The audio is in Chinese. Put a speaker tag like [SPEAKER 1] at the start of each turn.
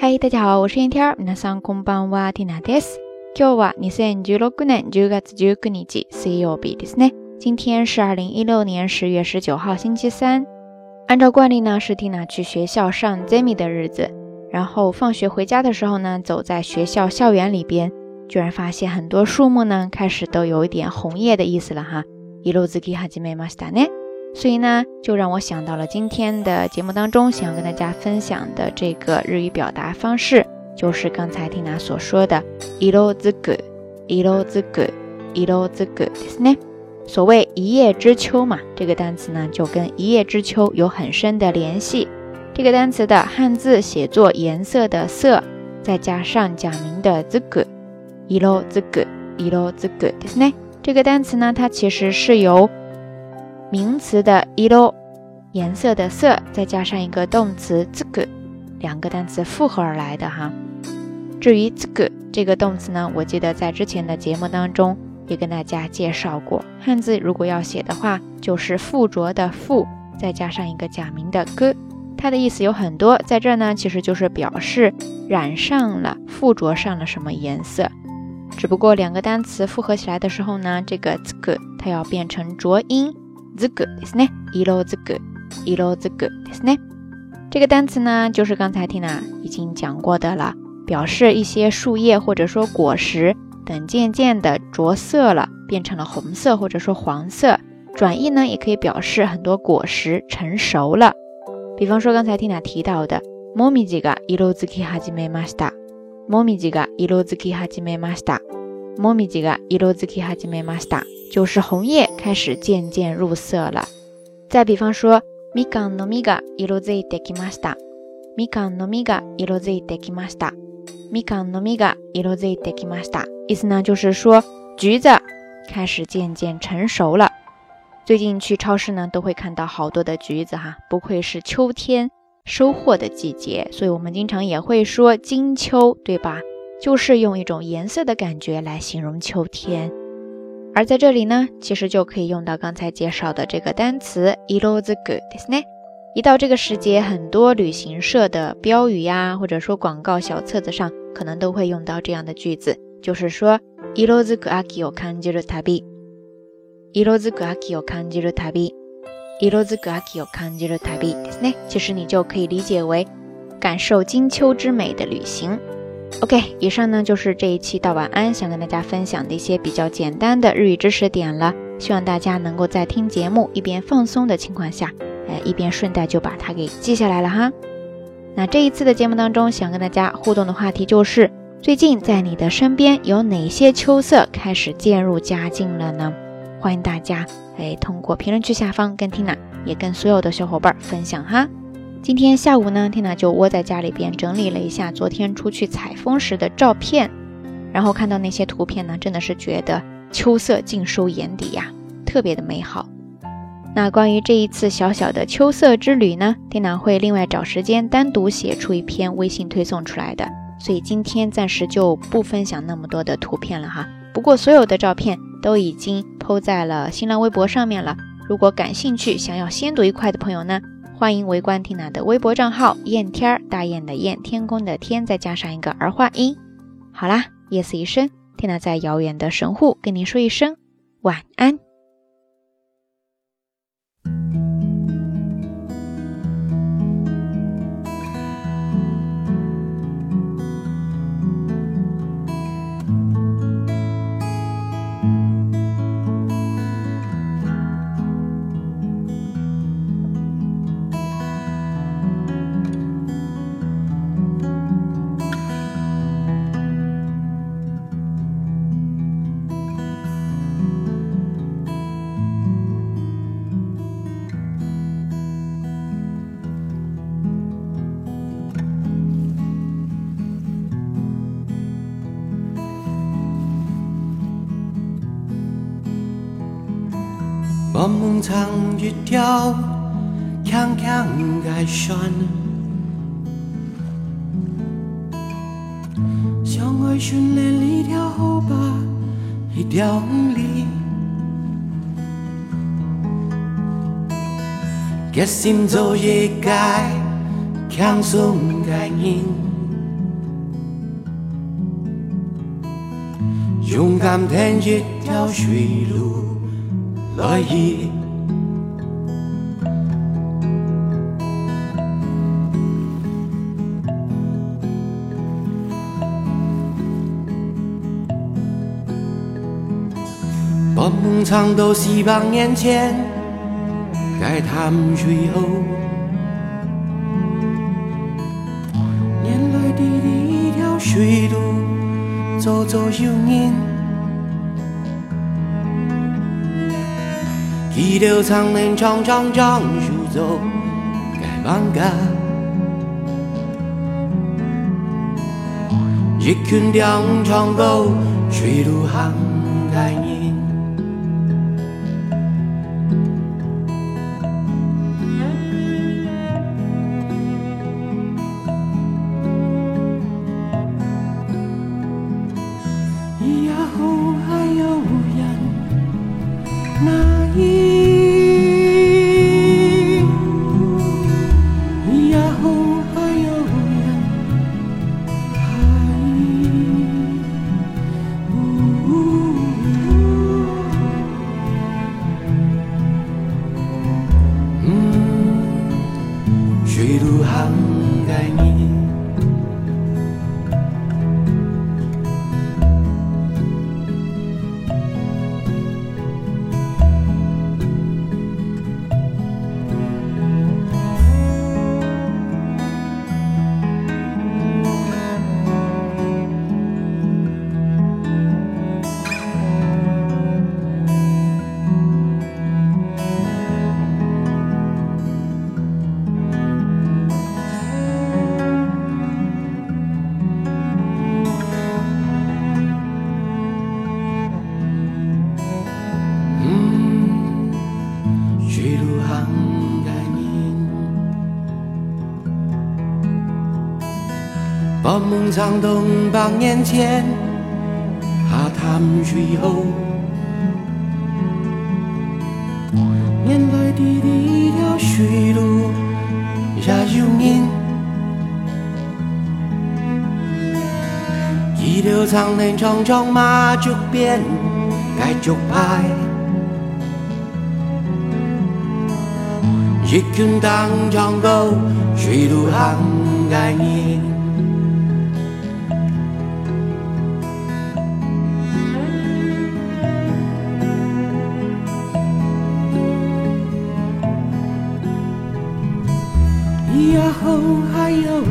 [SPEAKER 1] 嗨，大家好，我是燕天儿。皆さんこんばんは、ティナです。今日は二千十六年十月十九日、水曜日ですね。今天是二零一六年十月十九号，星期三。按照惯例呢，是蒂娜去学校上 Zemi 的日子。然后放学回家的时候呢，走在学校校园里边，居然发现很多树木呢，开始都有一点红叶的意思了哈。一路子给哈吉梅马斯达呢， 所以呢，就让我想到了今天的节目当中想要跟大家分享的这个日语表达方式，就是刚才蒂娜所说的一路子个，一路子个，一路子个ですね。所谓一叶知秋嘛，这个单词呢，就跟一叶知秋有很深的联系。这个单词的汉字写作颜色的色，再加上假名的这个一喽这个一喽这个ですね。这个单词呢，它其实是由 名词的一喽颜色的色，再加上一个动词这个两个单词复合而来的哈。至于这个这个动词呢，我记得在之前的节目当中也跟大家介绍过，汉字如果要写的话，就是附着的附，再加上一个假名的个。它的意思有很多，在这呢，其实就是表示染上了、附着上了什么颜色。只不过两个单词复合起来的时候呢，这个这个它要变成浊音，这个ですね，色这个，色这个ですね。这个单词呢，就是刚才听娜已经讲过的了，表示一些树叶或者说果实等渐渐的着色了，变成了红色或者说黄色。转义呢，也可以表示很多果实成熟了。比方说刚才听娜提到的，もみじが色づき始めました。もみじが色づき始めました。 もみじが色づき始めました，就是红叶开始渐渐入色了。再比方说，みかんの実が色づいてきました。みかんの実が色づいてきました。みかんの実が色づいてきました。意思呢，就是说橘子开始渐渐成熟了。最近去超市呢，都会看到好多的橘子哈，不愧是秋天收获的季节，所以我们经常也会说金秋，对吧？ 就是用一种颜色的感觉来形容秋天。而在这里呢，其实就可以用到刚才介绍的这个单词 irozuku，ですね。一到这个时节，很多旅行社的标语呀，或者说广告小册子上，可能都会用到这样的句子，就是说 irozuku aki o kanjiru tabi。色づく秋を感じる旅，色づく秋を感じる旅ですね。其实你就可以理解为感受金秋之美的旅行。 OK，以上呢就是这一期到晚安想跟大家分享的一些比较简单的日语知识点了。希望大家能够在听节目一边放松的情况下，哎，一边顺带就把它给记下来了哈。那这一次的节目当中，想跟大家互动的话题就是：最近在你的身边有哪些秋色开始渐入佳境了呢？欢迎大家哎，通过评论区下方跟 Tina 也跟所有的小伙伴分享哈。今天下午呢，Tina 就窝在家里边整理了一下昨天出去采风时的照片，然后看到那些图片呢，真的是觉得秋色尽收眼底呀，特别的美好。那关于这一次小小的秋色之旅呢，Tina 会另外找时间单独写出一篇微信推送出来的，所以今天暂时就不分享那么多的图片了哈。不过所有的照片。都已经抛在了新浪微博上面了。如果感兴趣，想要先睹一块的朋友呢，欢迎围观缇娜的微博账号“燕天儿”，大雁的雁，天空的天，再加上一个儿化音。好啦，夜色已深，缇娜在遥远的神户跟您说一声晚安。我们唱一条轻轻的船，相爱训练一条好把一条链，决心 khăng, 的人，
[SPEAKER 2] 勇敢填一条水路。来去。把梦藏到四百年前，该淡水后，年来的一条水路，走走有人，一条长年长长长树走，该万家，一群两长狗，水路行该人。嗯，水路航该你。把梦藏到五百年前，下淡水后，年来的一条水路也有人。一条长年长长马竹鞭，该竹牌。一群当长狗，水路航该人。后还有